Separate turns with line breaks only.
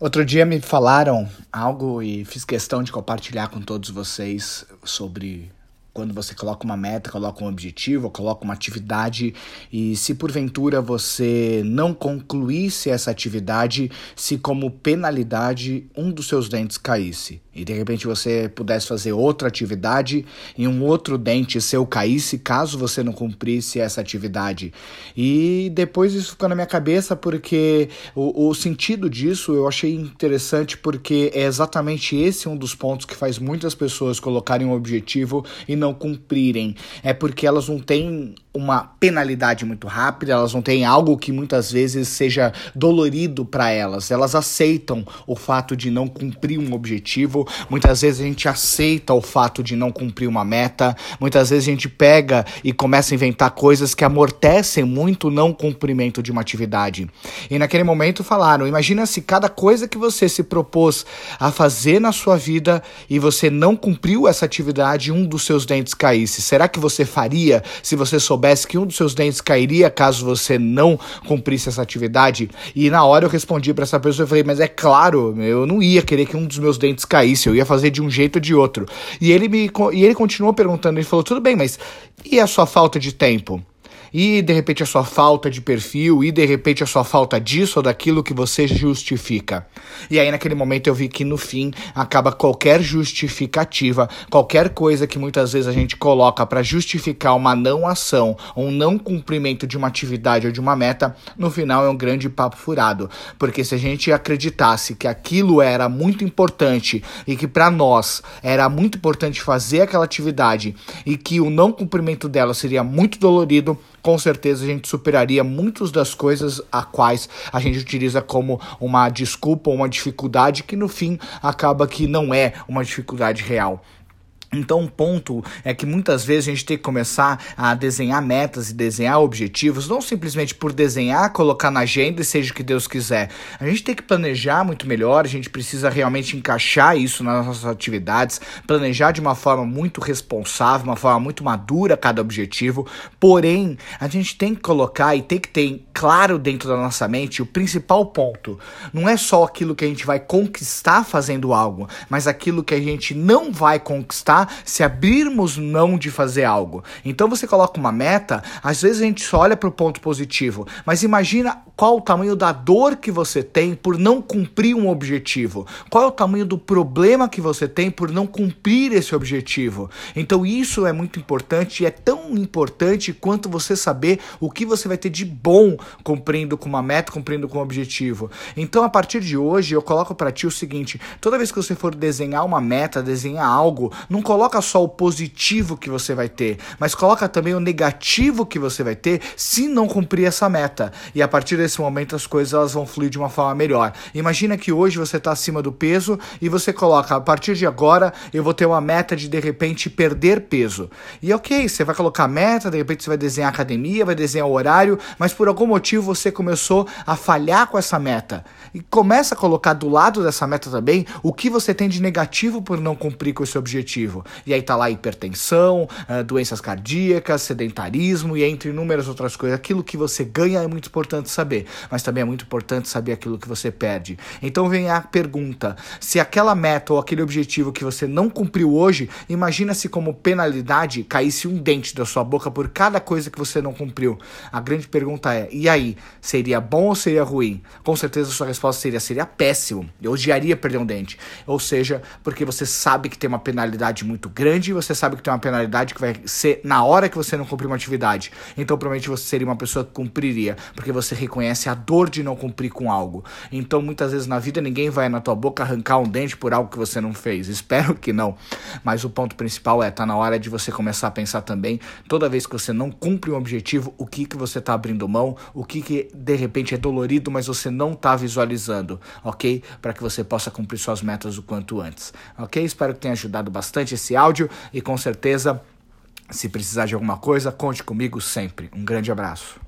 Outro dia me falaram algo e fiz questão de compartilhar com todos vocês sobre quando você coloca uma meta, coloca um objetivo, coloca uma atividade e se porventura você não concluísse essa atividade, se como penalidade um dos seus dentes caísse e de repente você pudesse fazer outra atividade e um outro dente seu caísse caso você não cumprisse essa atividade. E depois isso ficou na minha cabeça porque o, o sentido disso eu achei interessante porque é exatamente esse um dos pontos que faz muitas pessoas colocarem um objetivo e não cumprirem. É porque elas não têm uma penalidade muito rápida, elas não têm algo que muitas vezes seja dolorido para elas. Elas aceitam o fato de não cumprir um objetivo, muitas vezes a gente aceita o fato de não cumprir uma meta, muitas vezes a gente pega e começa a inventar coisas que amortecem muito o não cumprimento de uma atividade. E naquele momento falaram: imagina se cada coisa que você se propôs a fazer na sua vida e você não cumpriu essa atividade, um dos seus dentes caísse. Será que você faria se você soubesse? que um dos seus dentes cairia caso você não cumprisse essa atividade? E na hora eu respondi para essa pessoa, eu falei, mas é claro, eu não ia querer que um dos meus dentes caísse, eu ia fazer de um jeito ou de outro. E ele me e ele continuou perguntando, ele falou, tudo bem, mas e a sua falta de tempo? E de repente a sua falta de perfil, e de repente a sua falta disso ou daquilo que você justifica. E aí naquele momento eu vi que no fim acaba qualquer justificativa, qualquer coisa que muitas vezes a gente coloca para justificar uma não ação, um não cumprimento de uma atividade ou de uma meta, no final é um grande papo furado, porque se a gente acreditasse que aquilo era muito importante e que para nós era muito importante fazer aquela atividade e que o não cumprimento dela seria muito dolorido, com certeza a gente superaria muitas das coisas a quais a gente utiliza como uma desculpa ou uma dificuldade que no fim acaba que não é uma dificuldade real. Então, um ponto é que muitas vezes a gente tem que começar a desenhar metas e desenhar objetivos, não simplesmente por desenhar, colocar na agenda e seja o que Deus quiser. A gente tem que planejar muito melhor, a gente precisa realmente encaixar isso nas nossas atividades, planejar de uma forma muito responsável, uma forma muito madura cada objetivo. Porém, a gente tem que colocar e tem que ter claro dentro da nossa mente o principal ponto. Não é só aquilo que a gente vai conquistar fazendo algo, mas aquilo que a gente não vai conquistar se abrirmos mão de fazer algo. Então você coloca uma meta, às vezes a gente só olha para o ponto positivo, mas imagina qual o tamanho da dor que você tem por não cumprir um objetivo. Qual é o tamanho do problema que você tem por não cumprir esse objetivo. Então isso é muito importante e é tão importante quanto você saber o que você vai ter de bom cumprindo com uma meta, cumprindo com um objetivo. Então a partir de hoje eu coloco para ti o seguinte: toda vez que você for desenhar uma meta, desenhar algo, não coloca só o positivo que você vai ter, mas coloca também o negativo que você vai ter se não cumprir essa meta. E a partir desse momento as coisas elas vão fluir de uma forma melhor. Imagina que hoje você está acima do peso e você coloca, a partir de agora eu vou ter uma meta de de repente perder peso. E ok, você vai colocar meta, de repente você vai desenhar academia, vai desenhar o horário, mas por algum motivo você começou a falhar com essa meta. E começa a colocar do lado dessa meta também o que você tem de negativo por não cumprir com esse objetivo. E aí tá lá hipertensão, uh, doenças cardíacas, sedentarismo e entre inúmeras outras coisas. Aquilo que você ganha é muito importante saber, mas também é muito importante saber aquilo que você perde. Então vem a pergunta: se aquela meta ou aquele objetivo que você não cumpriu hoje, imagina se como penalidade caísse um dente da sua boca por cada coisa que você não cumpriu. A grande pergunta é: e aí? Seria bom ou seria ruim? Com certeza a sua resposta seria: seria péssimo. Eu odiaria perder um dente. Ou seja, porque você sabe que tem uma penalidade muito grande e você sabe que tem uma penalidade que vai ser na hora que você não cumprir uma atividade. Então, provavelmente você seria uma pessoa que cumpriria, porque você reconhece a dor de não cumprir com algo. Então, muitas vezes na vida ninguém vai na tua boca arrancar um dente por algo que você não fez. Espero que não. Mas o ponto principal é tá na hora de você começar a pensar também, toda vez que você não cumpre um objetivo, o que que você tá abrindo mão, o que que de repente é dolorido, mas você não tá visualizando, OK? Para que você possa cumprir suas metas o quanto antes. OK? Espero que tenha ajudado bastante esse áudio e com certeza, se precisar de alguma coisa, conte comigo sempre. Um grande abraço.